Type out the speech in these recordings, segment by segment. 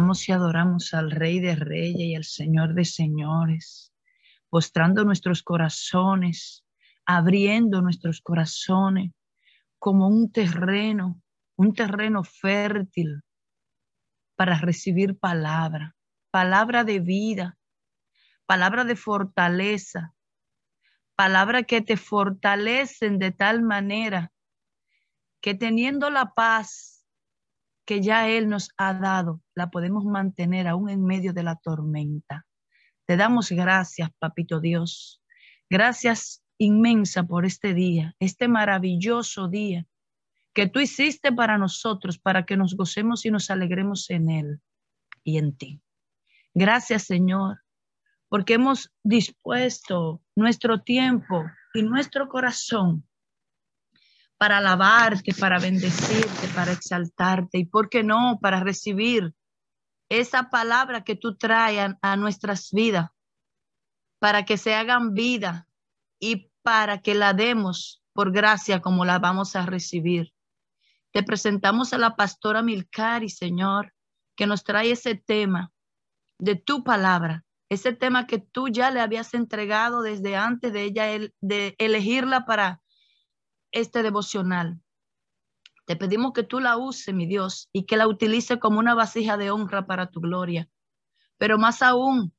Y adoramos al Rey de Reyes y al Señor de Señores, postrando nuestros corazones, abriendo nuestros corazones como un terreno, un terreno fértil para recibir palabra, palabra de vida, palabra de fortaleza, palabra que te fortalecen de tal manera que teniendo la paz que ya Él nos ha dado, la podemos mantener aún en medio de la tormenta. Te damos gracias, Papito Dios. Gracias inmensa por este día, este maravilloso día que tú hiciste para nosotros, para que nos gocemos y nos alegremos en Él y en ti. Gracias, Señor, porque hemos dispuesto nuestro tiempo y nuestro corazón para alabarte, para bendecirte, para exaltarte y, ¿por qué no?, para recibir esa palabra que tú traes a nuestras vidas, para que se hagan vida y para que la demos por gracia como la vamos a recibir. Te presentamos a la pastora Milcari, Señor, que nos trae ese tema de tu palabra, ese tema que tú ya le habías entregado desde antes de ella de elegirla para este devocional. Te pedimos que tú la uses, mi Dios, y que la utilice como una vasija de honra para tu gloria. Pero más aún,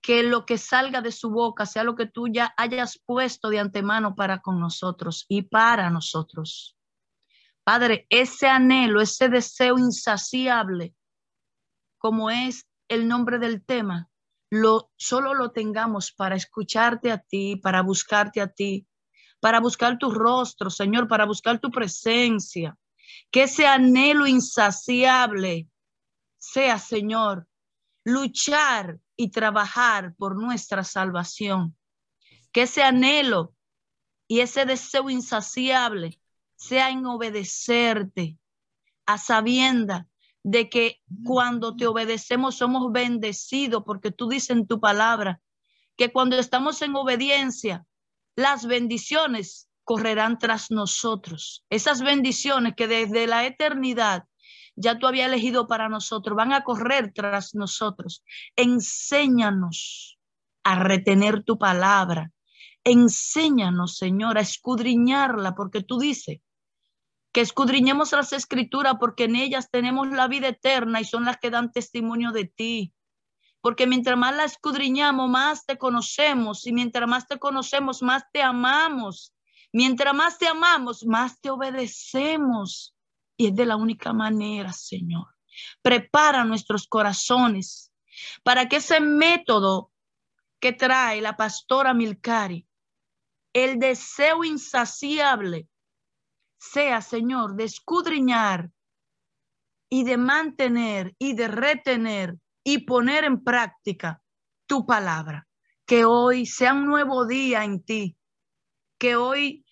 que lo que salga de su boca sea lo que tú ya hayas puesto de antemano para con nosotros y para nosotros. Padre, ese anhelo, ese deseo insaciable, como es el nombre del tema, lo solo lo tengamos para escucharte a ti, para buscarte a ti, para buscar tu rostro, Señor, para buscar tu presencia. Que ese anhelo insaciable sea, Señor, luchar y trabajar por nuestra salvación. Que ese anhelo y ese deseo insaciable sea en obedecerte a sabienda de que cuando te obedecemos somos bendecidos, porque tú dices en tu palabra que cuando estamos en obediencia las bendiciones correrán tras nosotros. Esas bendiciones que desde la eternidad ya tú habías elegido para nosotros van a correr tras nosotros. Enséñanos a retener tu palabra. Enséñanos, Señor, a escudriñarla, porque tú dices que escudriñemos las escrituras porque en ellas tenemos la vida eterna y son las que dan testimonio de ti porque mientras más la escudriñamos, más te conocemos, y mientras más te conocemos, más te amamos. Mientras más te amamos, más te obedecemos. Y es de la única manera, Señor. Prepara nuestros corazones para que ese método que trae la pastora Milcari, el deseo insaciable, sea, Señor, de escudriñar y de mantener y de retener y poner en práctica tu palabra. Que hoy sea un nuevo día en ti. Que hoy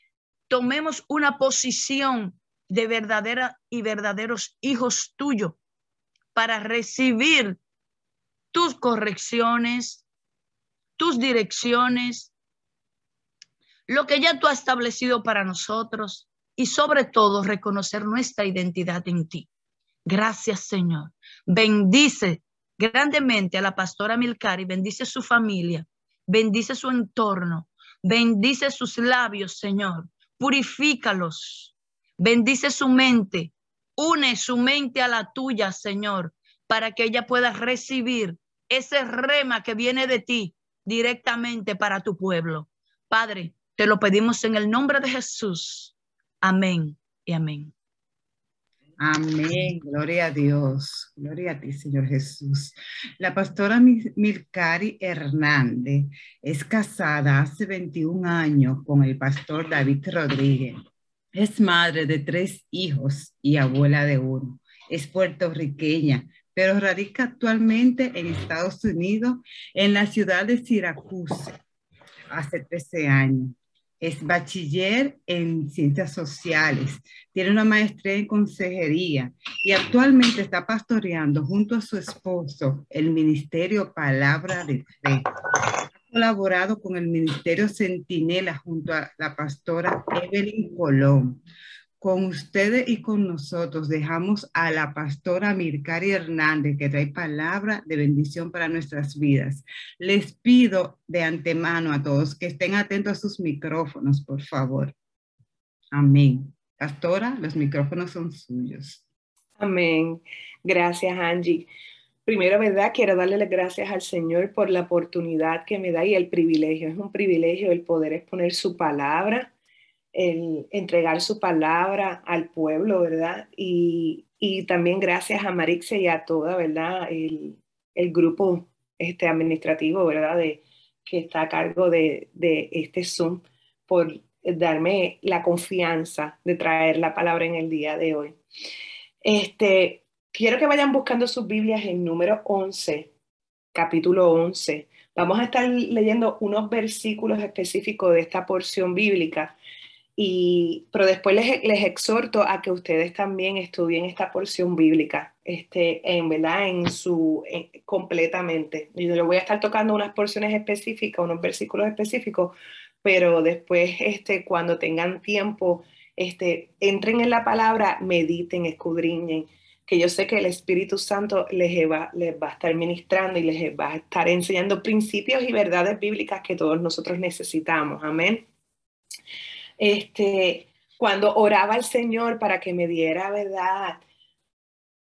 tomemos una posición de verdadera y verdaderos hijos tuyos para recibir tus correcciones, tus direcciones, lo que ya tú has establecido para nosotros y sobre todo reconocer nuestra identidad en ti. Gracias, Señor. Bendice grandemente a la pastora Milcari, bendice su familia, bendice su entorno, bendice sus labios, Señor, purifícalos, bendice su mente, une su mente a la tuya, Señor, para que ella pueda recibir ese rema que viene de ti directamente para tu pueblo. Padre, te lo pedimos en el nombre de Jesús. Amén y amén. Amén, gloria a Dios, gloria a ti, Señor Jesús. La pastora Milcari Hernández es casada hace 21 años con el pastor David Rodríguez. Es madre de tres hijos y abuela de uno. Es puertorriqueña, pero radica actualmente en Estados Unidos, en la ciudad de Syracuse, hace 13 años es bachiller en ciencias sociales, tiene una maestría en consejería y actualmente está pastoreando junto a su esposo el Ministerio Palabra de Fe. Ha colaborado con el Ministerio Centinela junto a la pastora Evelyn Colón con ustedes y con nosotros dejamos a la pastora Mircari Hernández, que trae palabra de bendición para nuestras vidas. Les pido de antemano a todos que estén atentos a sus micrófonos, por favor. Amén. Pastora, los micrófonos son suyos. Amén. Gracias, Angie. Primero, ¿verdad? Quiero darle las gracias al Señor por la oportunidad que me da y el privilegio. Es un privilegio el poder exponer su palabra el entregar su palabra al pueblo, ¿verdad? Y, también gracias a Marixe y a toda, ¿verdad? El, grupo este, administrativo, ¿verdad? De, que está a cargo de, este Zoom por darme la confianza de traer la palabra en el día de hoy. Este, quiero que vayan buscando sus Biblias en número 11, capítulo 11. Vamos a estar leyendo unos versículos específicos de esta porción bíblica y, pero después les, les, exhorto a que ustedes también estudien esta porción bíblica, este, en verdad, en su, completamente. Yo les voy a estar tocando unas porciones específicas, unos versículos específicos, pero después, este, cuando tengan tiempo, este, entren en la palabra, mediten, escudriñen, que yo sé que el Espíritu Santo les va, les va a estar ministrando y les va a estar enseñando principios y verdades bíblicas que todos nosotros necesitamos. Amén este, cuando oraba al Señor para que me diera verdad,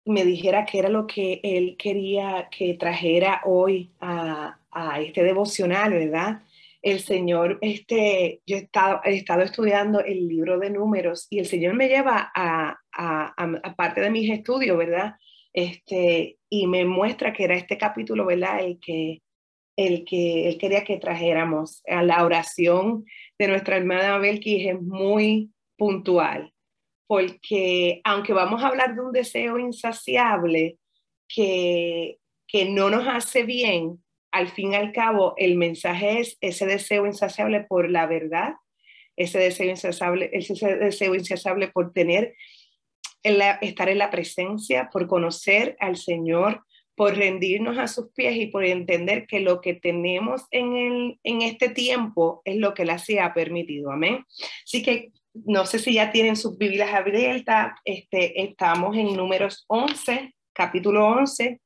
me dijera qué era lo que Él quería que trajera hoy a, este devocional, ¿verdad? El Señor, este, yo he estado, he estado, estudiando el libro de números y el Señor me lleva a, a, parte de mis estudios, ¿verdad? Este, y me muestra que era este capítulo, ¿verdad? El que, el que Él quería que trajéramos a la oración de nuestra hermana Belkis es muy puntual, porque aunque vamos a hablar de un deseo insaciable que, que no nos hace bien, al fin y al cabo el mensaje es ese deseo insaciable por la verdad, ese deseo insaciable, ese deseo insaciable por tener, estar en la presencia, por conocer al Señor, por rendirnos a sus pies y por entender que lo que tenemos en, el, en este tiempo es lo que Él así ha permitido. Amén. Así que no sé si ya tienen sus Biblias abiertas. Este, estamos en números 11, capítulo 11.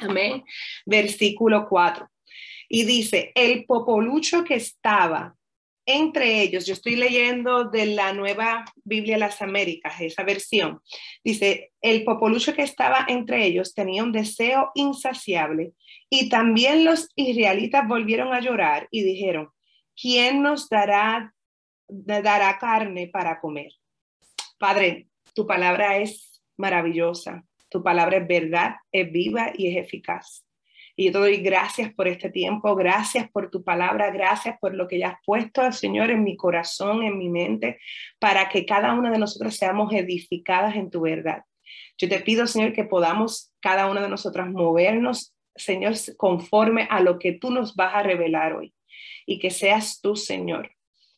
Amén. Versículo 4. Y dice, el popolucho que estaba entre ellos, yo estoy leyendo de la nueva Biblia de las Américas, esa versión, dice, el popolucho que estaba entre ellos tenía un deseo insaciable y también los israelitas volvieron a llorar y dijeron, ¿quién nos dará, dará carne para comer? Padre, tu palabra es maravillosa, tu palabra es verdad, es viva y es eficaz. Y yo te doy gracias por este tiempo, gracias por tu palabra, gracias por lo que ya has puesto, Señor, en mi corazón, en mi mente, para que cada una de nosotros seamos edificadas en tu verdad. Yo te pido, Señor, que podamos cada una de nosotras movernos, Señor, conforme a lo que tú nos vas a revelar hoy. Y que seas tú, Señor,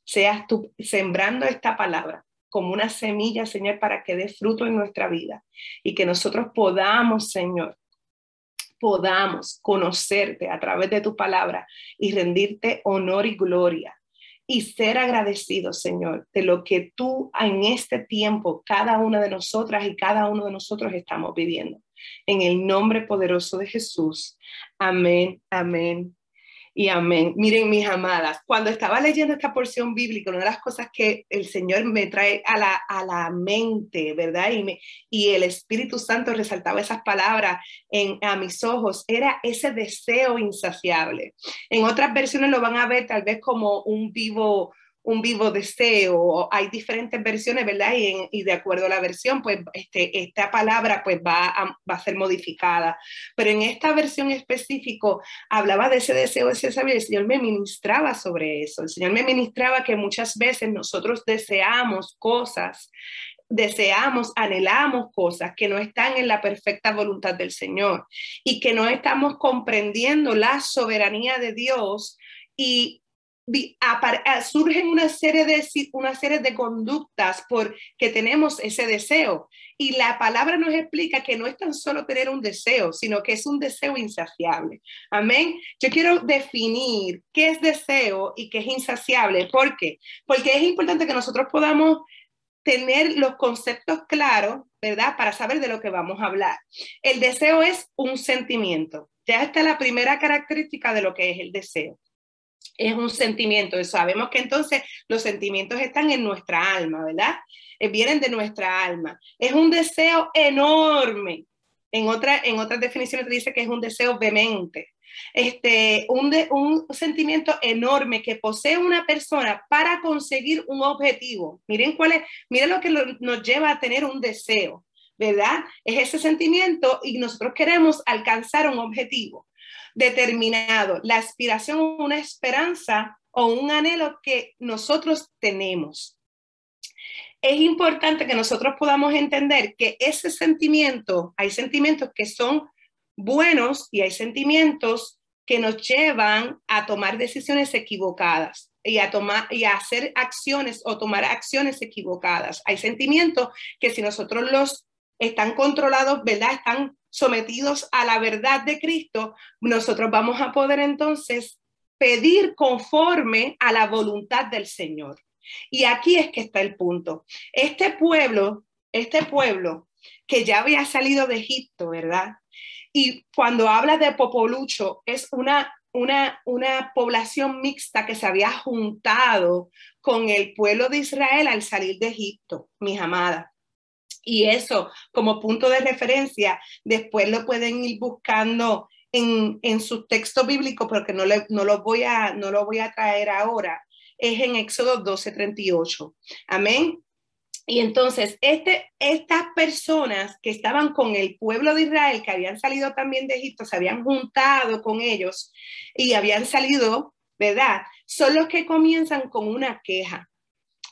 seas tú sembrando esta palabra como una semilla, Señor, para que dé fruto en nuestra vida. Y que nosotros podamos, Señor, podamos conocerte a través de tu palabra y rendirte honor y gloria y ser agradecidos, Señor, de lo que tú en este tiempo, cada una de nosotras y cada uno de nosotros estamos viviendo. En el nombre poderoso de Jesús. Amén, amén y amén. Miren, mis amadas, cuando estaba leyendo esta porción bíblica, una de las cosas que el Señor me trae a la, a la mente, ¿verdad? Y, y el Espíritu Santo resaltaba esas palabras en, a mis ojos, era ese deseo insaciable. En otras versiones lo van a ver tal vez como un vivo un vivo deseo, hay diferentes versiones, ¿verdad? Y, de acuerdo a la versión, pues este, esta palabra pues va a, va a ser modificada. Pero en esta versión específico hablaba de ese deseo, ese saber, el Señor me ministraba sobre eso. El Señor me ministraba que muchas veces nosotros deseamos cosas deseamos, anhelamos cosas que no están en la perfecta voluntad del Señor y que no estamos comprendiendo la soberanía de Dios y surgen una serie, de, una serie de conductas porque tenemos ese deseo. Y la palabra nos explica que no es tan solo tener un deseo, sino que es un deseo insaciable. Amén. Yo quiero definir qué es deseo y qué es insaciable. ¿Por qué? Porque es importante que nosotros podamos tener los conceptos claros, ¿verdad? Para saber de lo que vamos a hablar. El deseo es un sentimiento. Ya está la primera característica de lo que es el deseo. Es un sentimiento. Sabemos que entonces los sentimientos están en nuestra alma, ¿verdad? Eh, vienen de nuestra alma. Es un deseo enorme. En, otra, en otras definiciones dice que es un deseo vehemente este, un, un sentimiento enorme que posee una persona para conseguir un objetivo. Miren cuál es, miren lo que nos lleva a tener un deseo, ¿verdad? Es ese sentimiento y nosotros queremos alcanzar un objetivo determinado, la aspiración, una esperanza o un anhelo que nosotros tenemos. Es importante que nosotros podamos entender que ese sentimiento, hay sentimientos que son buenos y hay sentimientos que nos llevan a tomar decisiones equivocadas y a tomar y a hacer acciones o tomar acciones equivocadas. Hay sentimientos que si nosotros los están controlados, ¿verdad? Están sometidos a la verdad de Cristo, nosotros vamos a poder entonces pedir conforme a la voluntad del Señor. Y aquí es que está el punto. Este pueblo, este pueblo que ya había salido de Egipto, ¿verdad? Y cuando habla de Popolucho, es una, una, una población mixta que se había juntado con el pueblo de Israel al salir de Egipto, mis amadas. Y eso, como punto de referencia, después lo pueden ir buscando en, en su texto bíblico, porque no, le, no, lo voy a, no lo voy a traer ahora. Es en Éxodo 12:38. Amén. Y entonces, este, estas personas que estaban con el pueblo de Israel, que habían salido también de Egipto, se habían juntado con ellos y habían salido, ¿verdad? Son los que comienzan con una queja.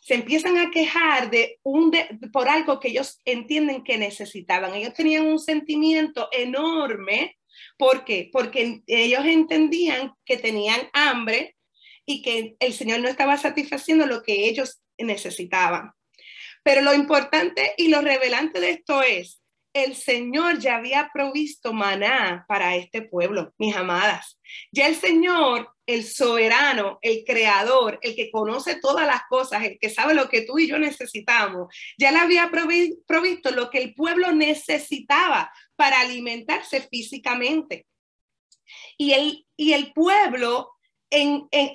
Se empiezan a quejar de un por algo que ellos entienden que necesitaban. Ellos tenían un sentimiento enorme. ¿Por qué? Porque ellos entendían que tenían hambre y que el Señor no estaba satisfaciendo lo que ellos necesitaban. Pero lo importante y lo revelante de esto es, el Señor ya había provisto maná para este pueblo, mis amadas. Ya el Señor, el soberano, el creador, el que conoce todas las cosas, el que sabe lo que tú y yo necesitamos, ya le había provisto lo que el pueblo necesitaba para alimentarse físicamente. Y el, y el pueblo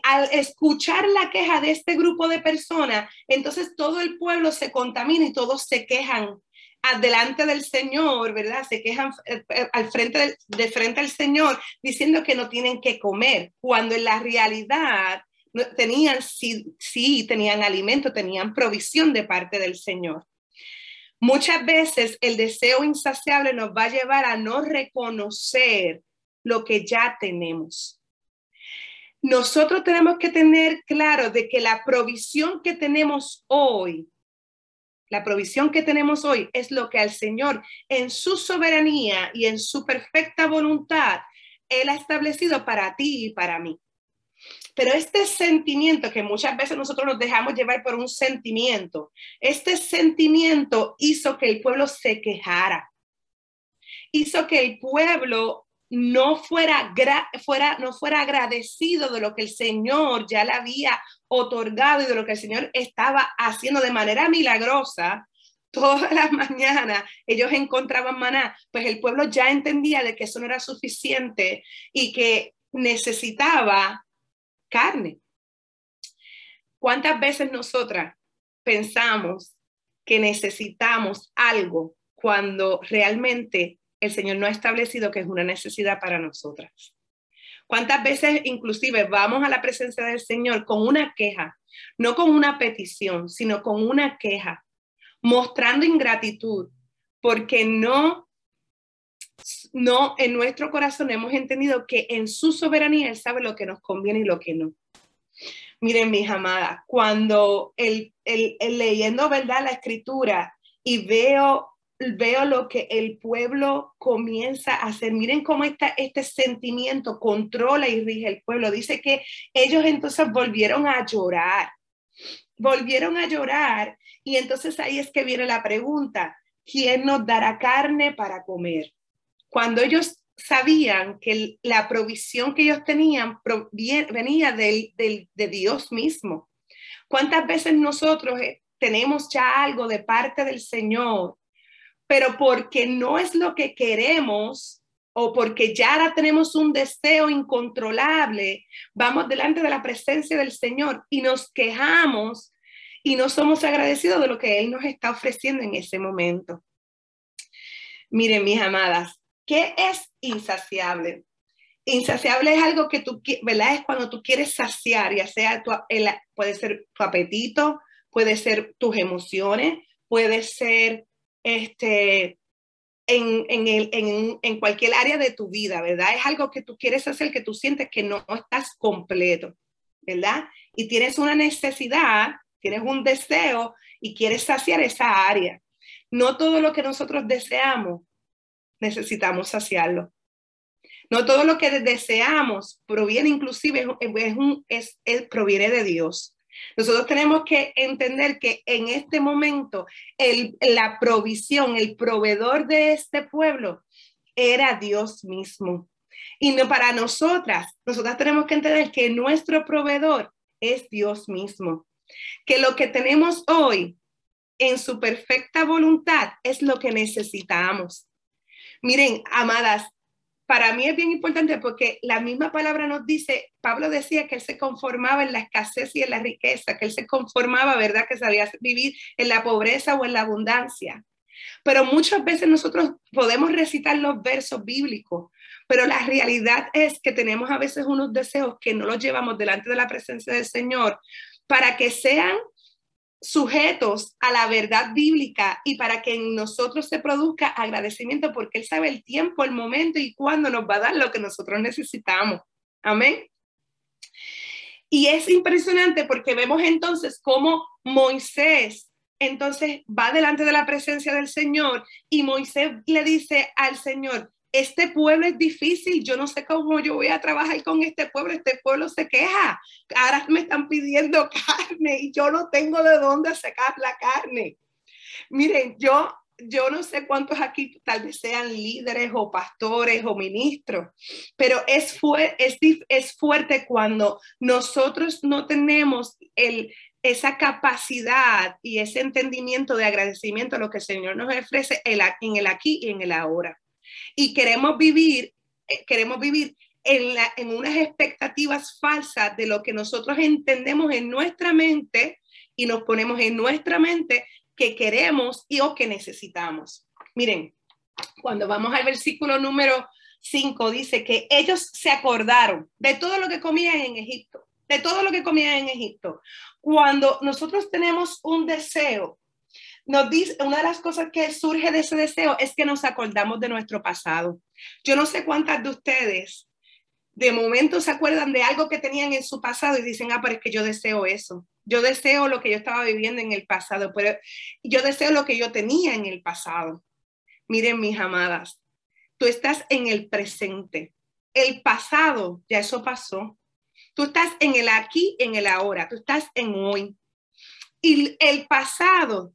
al escuchar la queja de este grupo de personas, entonces todo el pueblo se contamina y todos se quejan delante del Señor, ¿verdad? Se quejan eh, eh, al frente de frente al Señor diciendo que no tienen que comer, cuando en la realidad tenían, sí, sí, tenían alimento, tenían provisión de parte del Señor. Muchas veces el deseo insaciable nos va a llevar a no reconocer lo que ya tenemos nosotros tenemos que tener claro de que la provisión que tenemos hoy, la provisión que tenemos hoy es lo que al Señor en su soberanía y en su perfecta voluntad, Él ha establecido para ti y para mí. Pero este sentimiento que muchas veces nosotros nos dejamos llevar por un sentimiento, este sentimiento hizo que el pueblo se quejara, hizo que el pueblo no fuera, no fuera agradecido de lo que el Señor ya le había otorgado y de lo que el Señor estaba haciendo de manera milagrosa, todas las mañanas ellos encontraban maná, pues el pueblo ya entendía de que eso no era suficiente y que necesitaba carne. ¿Cuántas veces nosotras pensamos que necesitamos algo cuando realmente el Señor no ha establecido que es una necesidad para nosotras. ¿Cuántas veces inclusive vamos a la presencia del Señor con una queja, no con una petición, sino con una queja, mostrando ingratitud, porque no no en nuestro corazón hemos entendido que en su soberanía él sabe lo que nos conviene y lo que no. Miren, mis amadas, cuando el, el, el leyendo, ¿verdad? La escritura y veo veo lo que el pueblo comienza a hacer. Miren cómo está este sentimiento controla y rige el pueblo. Dice que ellos entonces volvieron a llorar, volvieron a llorar y entonces ahí es que viene la pregunta, ¿quién nos dará carne para comer? Cuando ellos sabían que la provisión que ellos tenían venía del, de Dios mismo. ¿Cuántas veces nosotros eh, tenemos ya algo de parte del Señor, pero porque no es lo que queremos o porque ya tenemos un deseo incontrolable, vamos delante de la presencia del Señor y nos quejamos y no somos agradecidos de lo que Él nos está ofreciendo en ese momento. Miren, mis amadas, ¿qué es insaciable? Insaciable es algo que tú, ¿verdad? Es cuando tú quieres saciar, ya sea tu, puede ser tu apetito, puede ser tus emociones, puede ser este, en, en, el, en, en, cualquier área de tu vida, ¿verdad? Es algo que tú quieres hacer, que tú sientes que no estás completo, ¿verdad? Y tienes una necesidad, tienes un deseo y quieres saciar esa área. No todo lo que nosotros deseamos necesitamos saciarlo. No todo lo que deseamos proviene inclusive, es, un, es, es, proviene de Dios. Nosotros tenemos que entender que en este momento el, la provisión, el proveedor de este pueblo era Dios mismo. Y no para nosotras, nosotras tenemos que entender que nuestro proveedor es Dios mismo. Que lo que tenemos hoy en su perfecta voluntad es lo que necesitamos. Miren, amadas, para mí es bien importante porque la misma palabra nos dice, Pablo decía que él se conformaba en la escasez y en la riqueza, que él se conformaba, ¿verdad? Que sabía vivir en la pobreza o en la abundancia. Pero muchas veces nosotros podemos recitar los versos bíblicos, pero la realidad es que tenemos a veces unos deseos que no los llevamos delante de la presencia del Señor para que sean sujetos a la verdad bíblica y para que en nosotros se produzca agradecimiento porque Él sabe el tiempo, el momento y cuándo nos va a dar lo que nosotros necesitamos. Amén. Y es impresionante porque vemos entonces cómo Moisés entonces va delante de la presencia del Señor y Moisés le dice al Señor, este pueblo es difícil, yo no sé cómo yo voy a trabajar con este pueblo, este pueblo se queja, ahora me están pidiendo carne y yo no tengo de dónde sacar la carne. Miren, yo, yo no sé cuántos aquí tal vez sean líderes o pastores o ministros, pero es, es, es fuerte cuando nosotros no tenemos el, esa capacidad y ese entendimiento de agradecimiento a lo que el Señor nos ofrece en el aquí y en el ahora y queremos vivir, eh, queremos vivir en, en unas expectativas falsas de lo que nosotros entendemos en nuestra mente y nos ponemos en nuestra mente que queremos y o que necesitamos. Miren, cuando vamos al versículo número 5, dice que ellos se acordaron de todo lo que comían en Egipto, de todo lo que comían en Egipto. Cuando nosotros tenemos un deseo nos dice, una de las cosas que surge de ese deseo es que nos acordamos de nuestro pasado. Yo no sé cuántas de ustedes de momento se acuerdan de algo que tenían en su pasado y dicen, ah, pero es que yo deseo eso. Yo deseo lo que yo estaba viviendo en el pasado, pero yo deseo lo que yo tenía en el pasado. Miren, mis amadas, tú estás en el presente. El pasado, ya eso pasó. Tú estás en el aquí, en el ahora. Tú estás en hoy. Y el pasado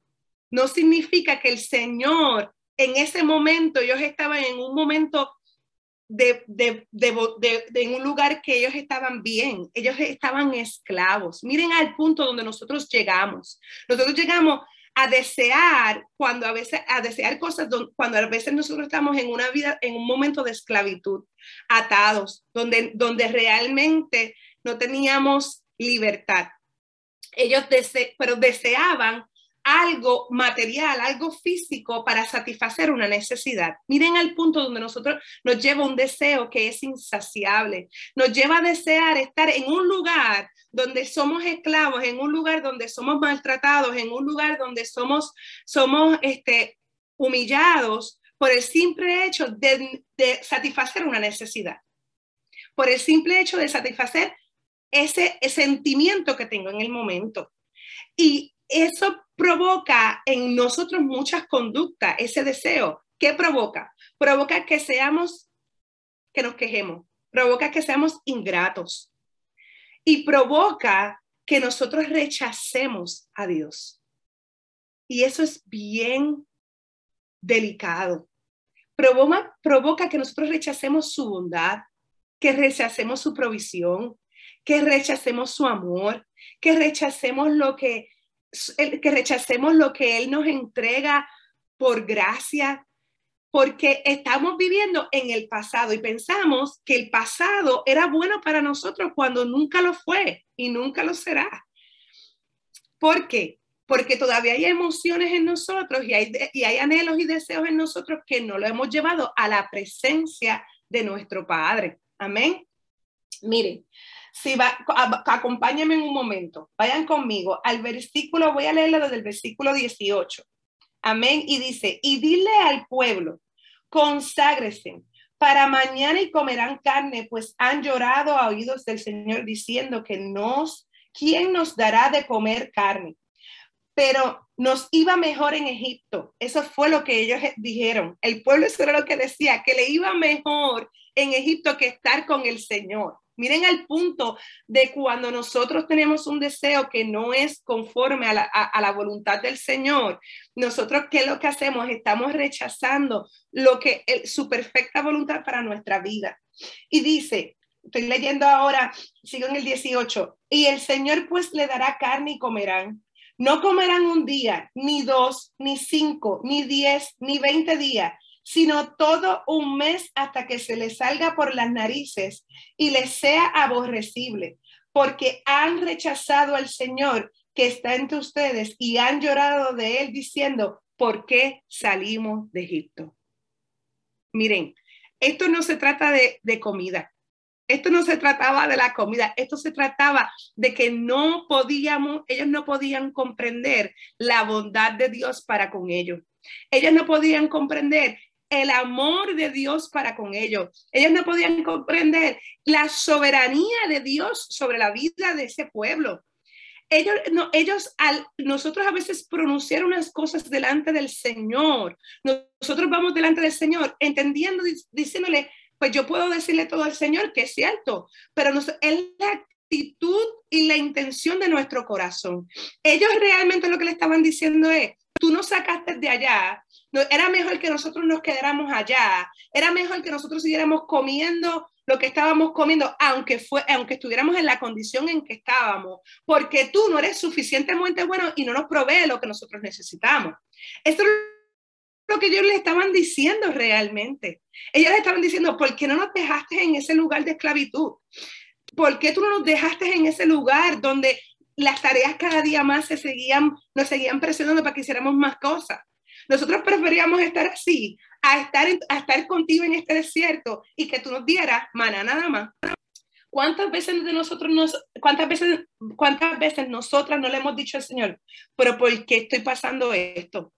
no significa que el Señor en ese momento, ellos estaban en un momento de, de, de, en un lugar que ellos estaban bien, ellos estaban esclavos. Miren al punto donde nosotros llegamos. Nosotros llegamos a desear cuando a veces a desear cosas cuando a veces nosotros estamos en una vida en un momento de esclavitud, atados, donde donde realmente no teníamos libertad. Ellos dese, pero deseaban algo material, algo físico para satisfacer una necesidad. Miren al punto donde nosotros nos lleva un deseo que es insaciable, nos lleva a desear estar en un lugar donde somos esclavos, en un lugar donde somos maltratados, en un lugar donde somos, somos este, humillados por el simple hecho de, satisfacer una necesidad, por el simple hecho de satisfacer ese, ese sentimiento que tengo en el momento. Y eso provoca en nosotros muchas conductas, ese deseo. ¿Qué provoca? Provoca que seamos, que nos quejemos, provoca que seamos ingratos y provoca que nosotros rechacemos a Dios. Y eso es bien delicado. Provoca, provoca que nosotros rechacemos su bondad, que rechacemos su provisión, que rechacemos su amor, que rechacemos lo que que rechacemos lo que Él nos entrega por gracia, porque estamos viviendo en el pasado y pensamos que el pasado era bueno para nosotros cuando nunca lo fue y nunca lo será. ¿Por qué? Porque todavía hay emociones en nosotros y hay, y hay anhelos y deseos en nosotros que no lo hemos llevado a la presencia de nuestro Padre. Amén. Miren, si va, acompáñenme en un momento, vayan conmigo al versículo, voy a leerlo desde el versículo 18. Amén. Y dice, y dile al pueblo, conságrese para mañana y comerán carne, pues han llorado a oídos del Señor diciendo que nos, ¿quién nos dará de comer carne? Pero nos iba mejor en Egipto. Eso fue lo que ellos dijeron. El pueblo eso era lo que decía, que le iba mejor en Egipto que estar con el Señor. Miren al punto de cuando nosotros tenemos un deseo que no es conforme a la, voluntad del Señor, nosotros qué es lo que hacemos? Estamos rechazando lo que su perfecta voluntad para nuestra vida. Y dice, estoy leyendo ahora, sigo en el 18, y el Señor pues le dará carne y comerán. No comerán un día, ni dos, ni cinco, ni diez, ni veinte días, sino todo un mes hasta que se les salga por las narices y les sea aborrecible, porque han rechazado al Señor que está entre ustedes y han llorado de él diciendo, ¿por qué salimos de Egipto? Miren, esto no se trata de, de comida. Esto no se trataba de la comida, esto se trataba de que no podíamos, ellos no podían comprender la bondad de Dios para con ellos. Ellos no podían comprender el amor de Dios para con ellos. Ellos no podían comprender la soberanía de Dios sobre la vida de ese pueblo. Ellos, no, ellos al nosotros a veces pronunciar unas cosas delante del Señor, nosotros vamos delante del Señor entendiendo, diciéndole, pues yo puedo decirle todo al Señor que es cierto, pero nos, es la actitud y la intención de nuestro corazón. Ellos realmente lo que le estaban diciendo es, tú nos sacaste de allá, era mejor que nosotros nos quedáramos allá, era mejor que nosotros siguiéramos comiendo lo que estábamos comiendo, aunque, fue, aunque estuviéramos en la condición en que estábamos, porque tú no eres suficientemente bueno y no nos provee lo que nosotros necesitamos. Esto es lo que ellos le estaban diciendo realmente. Ellos le estaban diciendo, ¿por qué no nos dejaste en ese lugar de esclavitud? ¿Por qué tú no nos dejaste en ese lugar donde las tareas cada día más se seguían, nos seguían presionando para que hiciéramos más cosas? Nosotros preferíamos estar así, a estar, a estar contigo en este desierto y que tú nos dieras maná nada más. ¿Cuántas veces de nosotros nos, cuántas veces, cuántas veces nosotras no le hemos dicho al Señor, pero ¿por qué estoy pasando esto?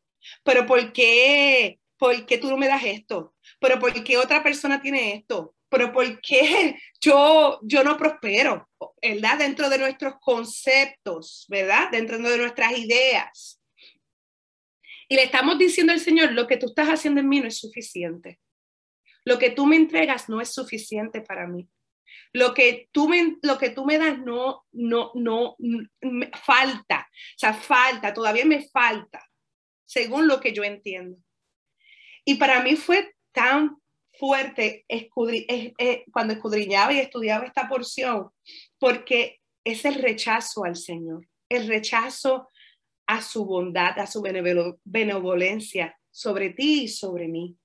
¿Pero por qué, por qué tú no me das esto? ¿Pero por qué otra persona tiene esto? ¿Pero por qué yo, yo no prospero? ¿Verdad? Dentro de nuestros conceptos, ¿verdad? Dentro de nuestras ideas. Y le estamos diciendo al Señor, lo que tú estás haciendo en mí no es suficiente. Lo que tú me entregas no es suficiente para mí. Lo que tú me, lo que tú me das no, no, no, falta. O sea, falta, todavía me falta, según lo que yo entiendo. Y para mí fue tan fuerte cuando escudriñaba y estudiaba esta porción, porque es el rechazo al Señor, el rechazo a su bondad, a su benevolencia sobre ti y sobre mí.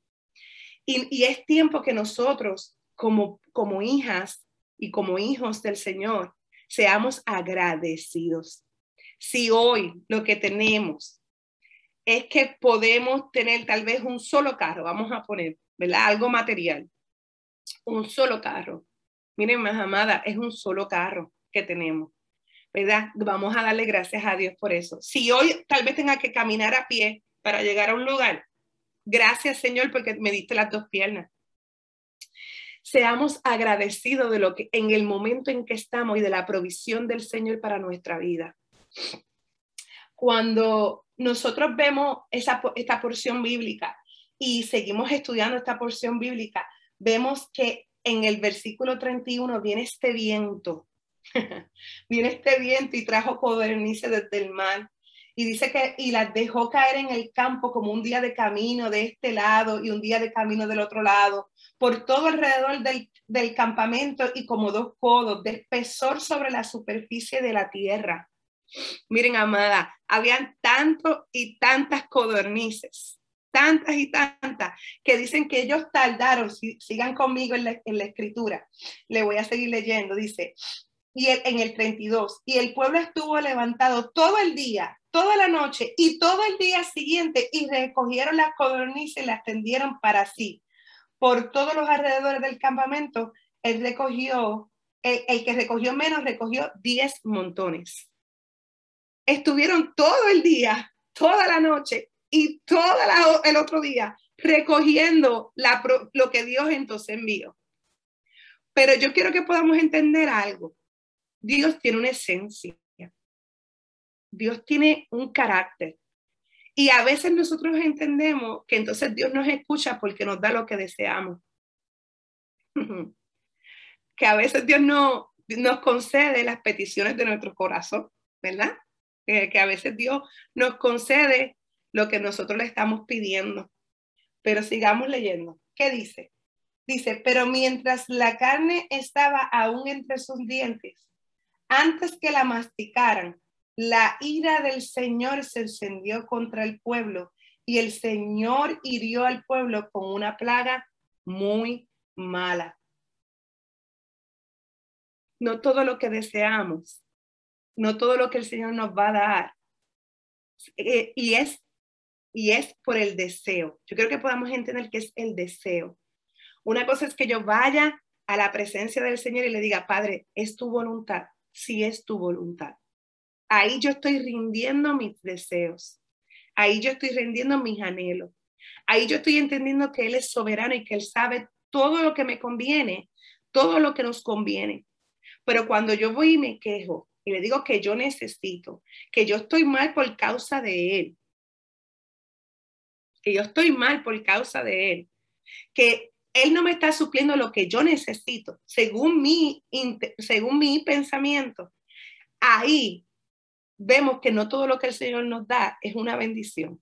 Y, es tiempo que nosotros, como, como hijas y como hijos del Señor, seamos agradecidos. Si hoy lo que tenemos es que podemos tener tal vez un solo carro, vamos a poner, ¿verdad? Algo material, un solo carro. Miren, más amada, es un solo carro que tenemos. ¿Verdad? Vamos a darle gracias a Dios por eso. Si hoy tal vez tenga que caminar a pie para llegar a un lugar, gracias Señor porque me diste las dos piernas. Seamos agradecidos de lo que en el momento en que estamos y de la provisión del Señor para nuestra vida. Cuando nosotros vemos esta porción bíblica y seguimos estudiando esta porción bíblica, vemos que en el versículo 31 viene este viento Viene este viento y trajo codornices desde el mar. Y dice que y las dejó caer en el campo como un día de camino de este lado y un día de camino del otro lado, por todo alrededor del, del campamento y como dos codos de espesor sobre la superficie de la tierra. Miren, amada, habían tanto y tantas codornices, tantas y tantas, que dicen que ellos tardaron, si, sigan conmigo en la escritura, le voy a seguir leyendo, dice, y el, en el 32, y el pueblo estuvo levantado todo el día, toda la noche y todo el día siguiente y recogieron las codornices y las tendieron para sí. Por todos los alrededores del campamento, él recogió, el, que recogió menos recogió 10 montones. Estuvieron todo el día, toda la noche y todo el otro día recogiendo lo que Dios entonces envió. Pero yo quiero que podamos entender algo. Dios tiene una esencia. Dios tiene un carácter. Y a veces nosotros entendemos que entonces Dios nos escucha porque nos da lo que deseamos. que a veces Dios no, nos concede las peticiones de nuestro corazón, ¿verdad? que a veces Dios nos concede lo que nosotros le estamos pidiendo. Pero sigamos leyendo. ¿Qué dice? Dice, pero mientras la carne estaba aún entre sus dientes, antes que la masticaran, la ira del Señor se encendió contra el pueblo y el Señor hirió al pueblo con una plaga muy mala. No todo lo que deseamos, no todo lo que el Señor nos va a dar. Eh, y, es, y es por el deseo. Yo creo que podamos entender que es el deseo. Una cosa es que yo vaya a la presencia del Señor y le diga, Padre, es tu voluntad si es tu voluntad. Ahí yo estoy rindiendo mis deseos. Ahí yo estoy rindiendo mis anhelos. Ahí yo estoy entendiendo que Él es soberano y que Él sabe todo lo que me conviene, todo lo que nos conviene. Pero cuando yo voy y me quejo y le digo que yo necesito, que yo estoy mal por causa de Él, que yo estoy mal por causa de Él, que él no me está supliendo lo que yo necesito, según mi, según mi pensamiento. Ahí vemos que no todo lo que el Señor nos da es una bendición.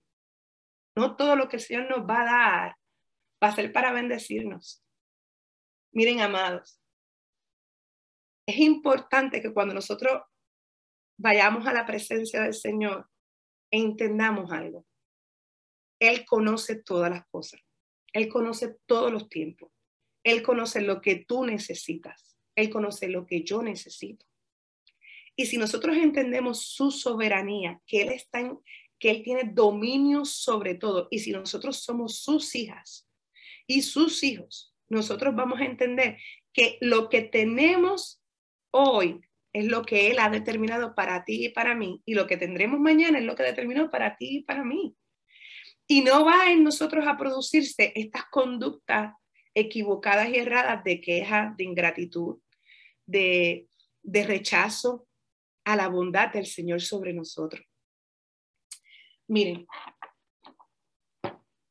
No todo lo que el Señor nos va a dar va a ser para bendecirnos. Miren, amados, es importante que cuando nosotros vayamos a la presencia del Señor, entendamos algo. Él conoce todas las cosas. Él conoce todos los tiempos. Él conoce lo que tú necesitas. Él conoce lo que yo necesito. Y si nosotros entendemos su soberanía, que Él está en, que Él tiene dominio sobre todo, y si nosotros somos sus hijas y sus hijos, nosotros vamos a entender que lo que tenemos hoy es lo que Él ha determinado para ti y para mí, y lo que tendremos mañana es lo que determinó para ti y para mí. Y no va en nosotros a producirse estas conductas equivocadas y erradas de queja, de ingratitud, de, de rechazo a la bondad del Señor sobre nosotros. Miren,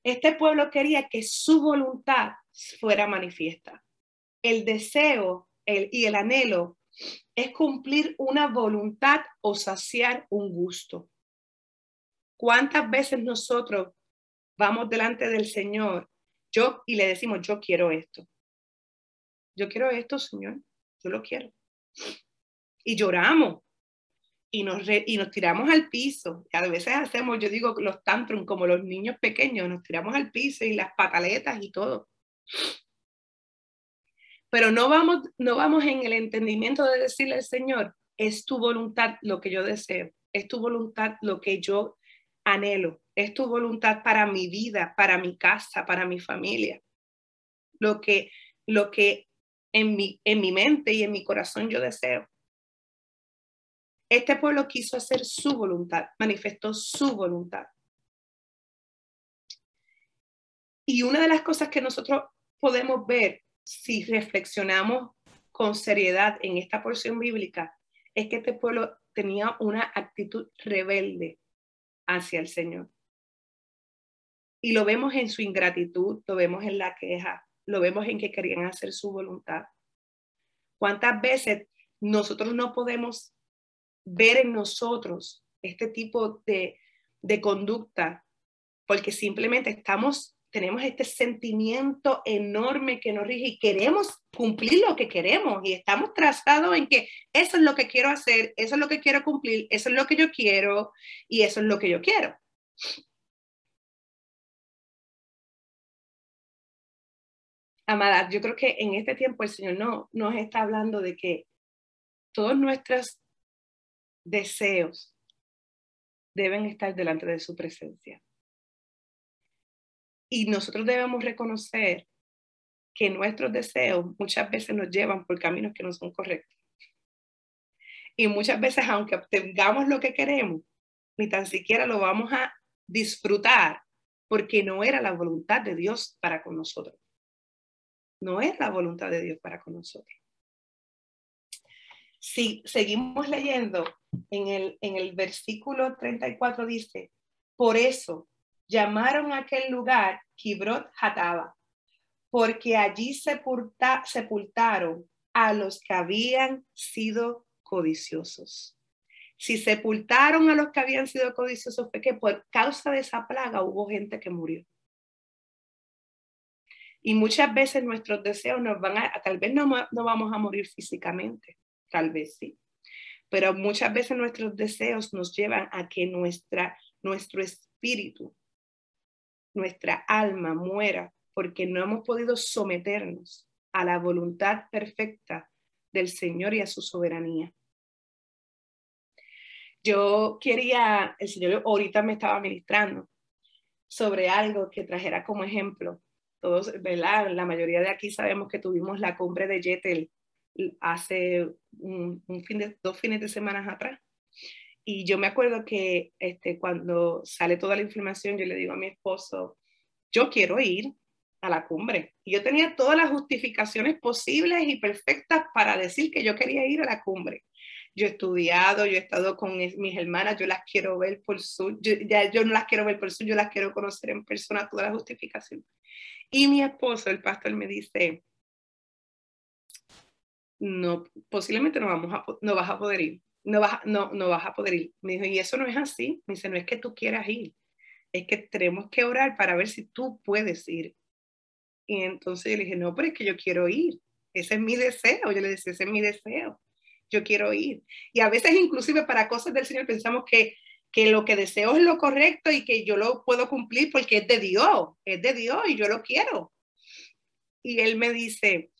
este pueblo quería que su voluntad fuera manifiesta. El deseo el, y el anhelo es cumplir una voluntad o saciar un gusto. ¿Cuántas veces nosotros vamos delante del Señor, yo y le decimos, yo quiero esto. Yo quiero esto, Señor. Yo lo quiero. Y lloramos. Y nos, y nos tiramos al piso. Y a veces hacemos, yo digo, los tantrum como los niños pequeños, nos tiramos al piso y las pataletas y todo. Pero no vamos, no vamos en el entendimiento de decirle al Señor, es tu voluntad lo que yo deseo, es tu voluntad lo que yo anhelo, es tu voluntad para mi vida, para mi casa, para mi familia. Lo que, lo que en mi, en mi mente y en mi corazón yo deseo. Este pueblo quiso hacer su voluntad, manifestó su voluntad. Y una de las cosas que nosotros podemos ver si reflexionamos con seriedad en esta porción bíblica es que este pueblo tenía una actitud rebelde hacia el Señor. Y lo vemos en su ingratitud, lo vemos en la queja, lo vemos en que querían hacer su voluntad. ¿Cuántas veces nosotros no podemos ver en nosotros este tipo de, de conducta porque simplemente estamos tenemos este sentimiento enorme que nos rige y queremos cumplir lo que queremos y estamos trazados en que eso es lo que quiero hacer, eso es lo que quiero cumplir, eso es lo que yo quiero y eso es lo que yo quiero. Amada, yo creo que en este tiempo el Señor no nos está hablando de que todos nuestros deseos deben estar delante de su presencia. Y nosotros debemos reconocer que nuestros deseos muchas veces nos llevan por caminos que no son correctos. Y muchas veces, aunque obtengamos lo que queremos, ni tan siquiera lo vamos a disfrutar porque no era la voluntad de Dios para con nosotros. No es la voluntad de Dios para con nosotros. Si seguimos leyendo, en el, en el versículo 34 dice, por eso llamaron a aquel lugar Kibrot Hataba, porque allí sepultaron a los que habían sido codiciosos. Si sepultaron a los que habían sido codiciosos fue que por causa de esa plaga hubo gente que murió. Y muchas veces nuestros deseos nos van a, tal vez no, no vamos a morir físicamente, tal vez sí, pero muchas veces nuestros deseos nos llevan a que nuestra, nuestro espíritu nuestra alma muera porque no hemos podido someternos a la voluntad perfecta del Señor y a su soberanía. Yo quería, el Señor ahorita me estaba ministrando sobre algo que trajera como ejemplo. Todos, ¿verdad? La mayoría de aquí sabemos que tuvimos la cumbre de Yetel hace un, fin de, dos fines de semana atrás. Y yo me acuerdo que este, cuando sale toda la información, yo le digo a mi esposo, yo quiero ir a la cumbre. Y yo tenía todas las justificaciones posibles y perfectas para decir que yo quería ir a la cumbre. Yo he estudiado, yo he estado con mis hermanas, yo las quiero ver por su, yo, ya, yo no las quiero ver por su, yo las quiero conocer en persona, todas las justificaciones. Y mi esposo, el pastor, me dice, no, posiblemente no, vamos a, no vas a poder ir no vas, no, no vas a poder ir. Me dijo, y eso no es así. Me dice, no es que tú quieras ir, es que tenemos que orar para ver si tú puedes ir. Y entonces yo le dije, no, pero es que yo quiero ir. Ese es mi deseo. Yo le decía, ese es mi deseo. Yo quiero ir. Y a veces inclusive para cosas del Señor pensamos que, que lo que deseo es lo correcto y que yo lo puedo cumplir porque es de Dios. Es de Dios y yo lo quiero. Y él me dice,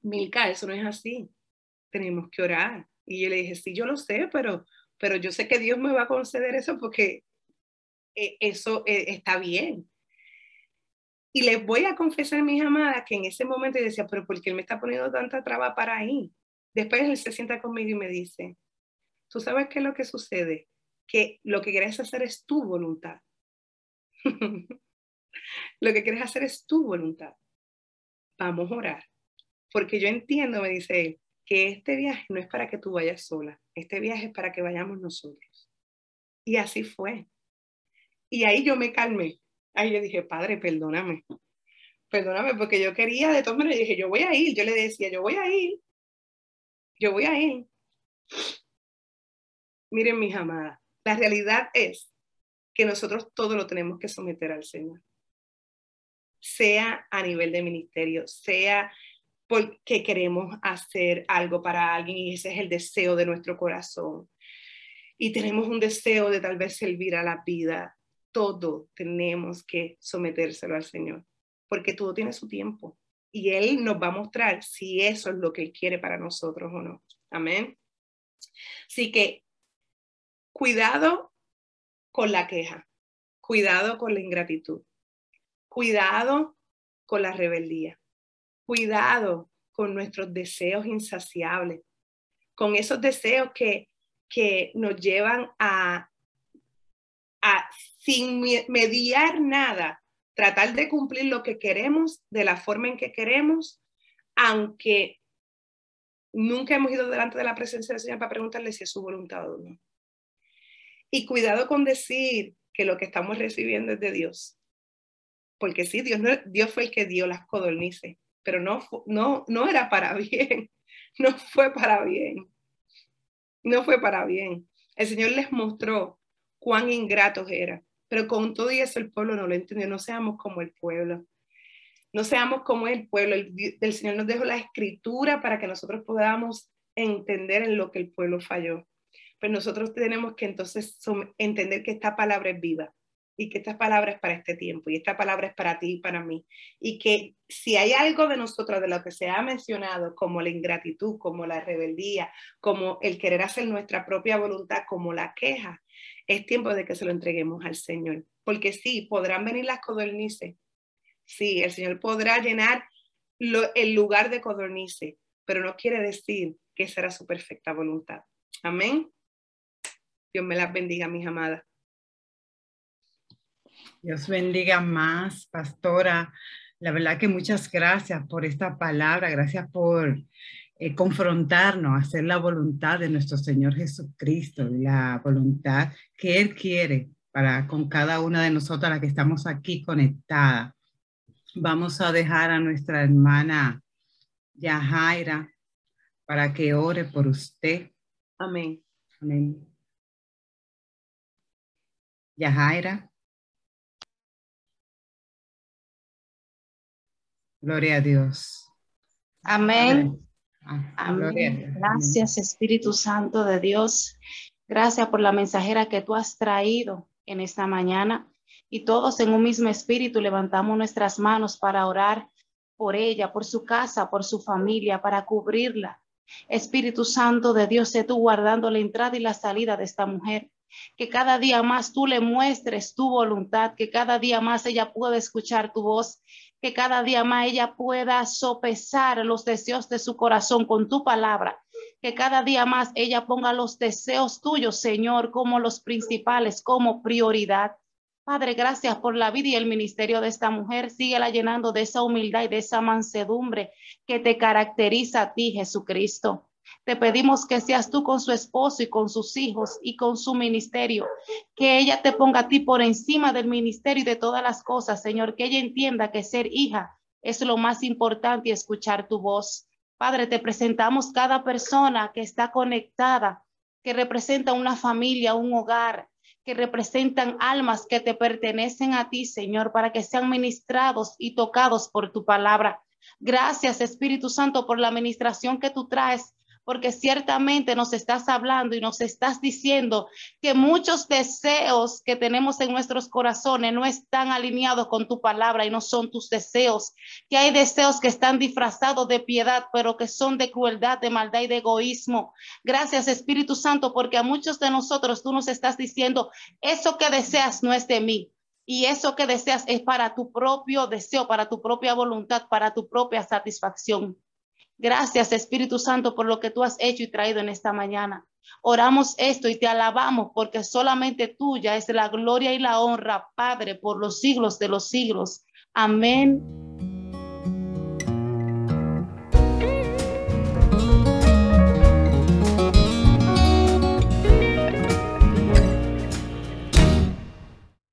Milka, eso no es así. Tenemos que orar y yo le dije, sí, yo lo sé, pero, pero yo sé que Dios me va a conceder eso porque eh, eso eh, está bien. Y les voy a confesar, mis amadas, que en ese momento yo decía, pero ¿por qué él me está poniendo tanta traba para ahí? Después él se sienta conmigo y me dice, ¿tú sabes qué es lo que sucede? Que lo que quieres hacer es tu voluntad. lo que quieres hacer es tu voluntad. Vamos a orar. Porque yo entiendo, me dice él, que este viaje no es para que tú vayas sola, este viaje es para que vayamos nosotros. Y así fue. Y ahí yo me calmé. Ahí yo dije, Padre, perdóname. Perdóname, porque yo quería, de todas maneras, dije, yo voy a ir. Yo le decía, yo voy a ir. Yo voy a ir. Miren, mis amadas, la realidad es que nosotros todo lo tenemos que someter al Señor. Sea a nivel de ministerio, sea porque queremos hacer algo para alguien y ese es el deseo de nuestro corazón. Y tenemos un deseo de tal vez servir a la vida. Todo tenemos que sometérselo al Señor, porque todo tiene su tiempo. Y Él nos va a mostrar si eso es lo que Él quiere para nosotros o no. Amén. Así que cuidado con la queja, cuidado con la ingratitud, cuidado con la rebeldía cuidado con nuestros deseos insaciables, con esos deseos que, que nos llevan a, a, sin mediar nada, tratar de cumplir lo que queremos de la forma en que queremos, aunque nunca hemos ido delante de la presencia del Señor para preguntarle si es su voluntad o no. Y cuidado con decir que lo que estamos recibiendo es de Dios. Porque sí, Dios, Dios fue el que dio las codornices, pero no, no, no era para bien, no fue para bien, no fue para bien. El Señor les mostró cuán ingratos eran, Pero con todo y eso el pueblo no lo entendió. No seamos como el pueblo. No seamos como el pueblo. El, el Señor nos dejó la escritura para que nosotros podamos entender en lo que el pueblo falló. Pues nosotros tenemos que entonces entender que esta palabra es viva y que esta palabra es para este tiempo y esta palabra es para ti y para mí. Y que si hay algo de nosotros, de lo que se ha mencionado, como la ingratitud, como la rebeldía, como el querer hacer nuestra propia voluntad, como la queja, es tiempo de que se lo entreguemos al Señor. Porque sí, podrán venir las codornices. Sí, el Señor podrá llenar el lugar de codornices, pero no quiere decir que será su perfecta voluntad. Amén. Dios me las bendiga, mis amadas. Dios bendiga más, pastora. La verdad que muchas gracias por esta palabra, gracias por eh, confrontarnos, hacer la voluntad de nuestro Señor Jesucristo, la voluntad que Él quiere para con cada una de nosotras las que estamos aquí conectadas. Vamos a dejar a nuestra hermana Yahaira para que ore por usted. Amén. Amén. Yahaira. Gloria a Dios. Amén. Amén. Gracias, Espíritu Santo de Dios. Gracias por la mensajera que tú has traído en esta mañana. Y todos en un mismo espíritu levantamos nuestras manos para orar por ella, por su casa, por su familia, para cubrirla. Espíritu Santo de Dios, sé tú guardando la entrada y la salida de esta mujer. Que cada día más tú le muestres tu voluntad, que cada día más ella pueda escuchar tu voz, que cada día más ella pueda sopesar los deseos de su corazón con tu palabra, que cada día más ella ponga los deseos tuyos, Señor, como los principales, como prioridad. Padre, gracias por la vida y el ministerio de esta mujer. Síguela llenando de esa humildad y de esa mansedumbre que te caracteriza a ti, Jesucristo. Te pedimos que seas tú con su esposo y con sus hijos y con su ministerio, que ella te ponga a ti por encima del ministerio y de todas las cosas, Señor, que ella entienda que ser hija es lo más importante y escuchar tu voz. Padre, te presentamos cada persona que está conectada, que representa una familia, un hogar, que representan almas que te pertenecen a ti, Señor, para que sean ministrados y tocados por tu palabra. Gracias, Espíritu Santo, por la administración que tú traes porque ciertamente nos estás hablando y nos estás diciendo que muchos deseos que tenemos en nuestros corazones no están alineados con tu palabra y no son tus deseos, que hay deseos que están disfrazados de piedad, pero que son de crueldad, de maldad y de egoísmo. Gracias Espíritu Santo, porque a muchos de nosotros tú nos estás diciendo, eso que deseas no es de mí. Y eso que deseas es para tu propio deseo, para tu propia voluntad, para tu propia satisfacción. Gracias, Espíritu Santo, por lo que tú has hecho y traído en esta mañana. Oramos esto y te alabamos porque solamente tuya es la gloria y la honra, Padre, por los siglos de los siglos. Amén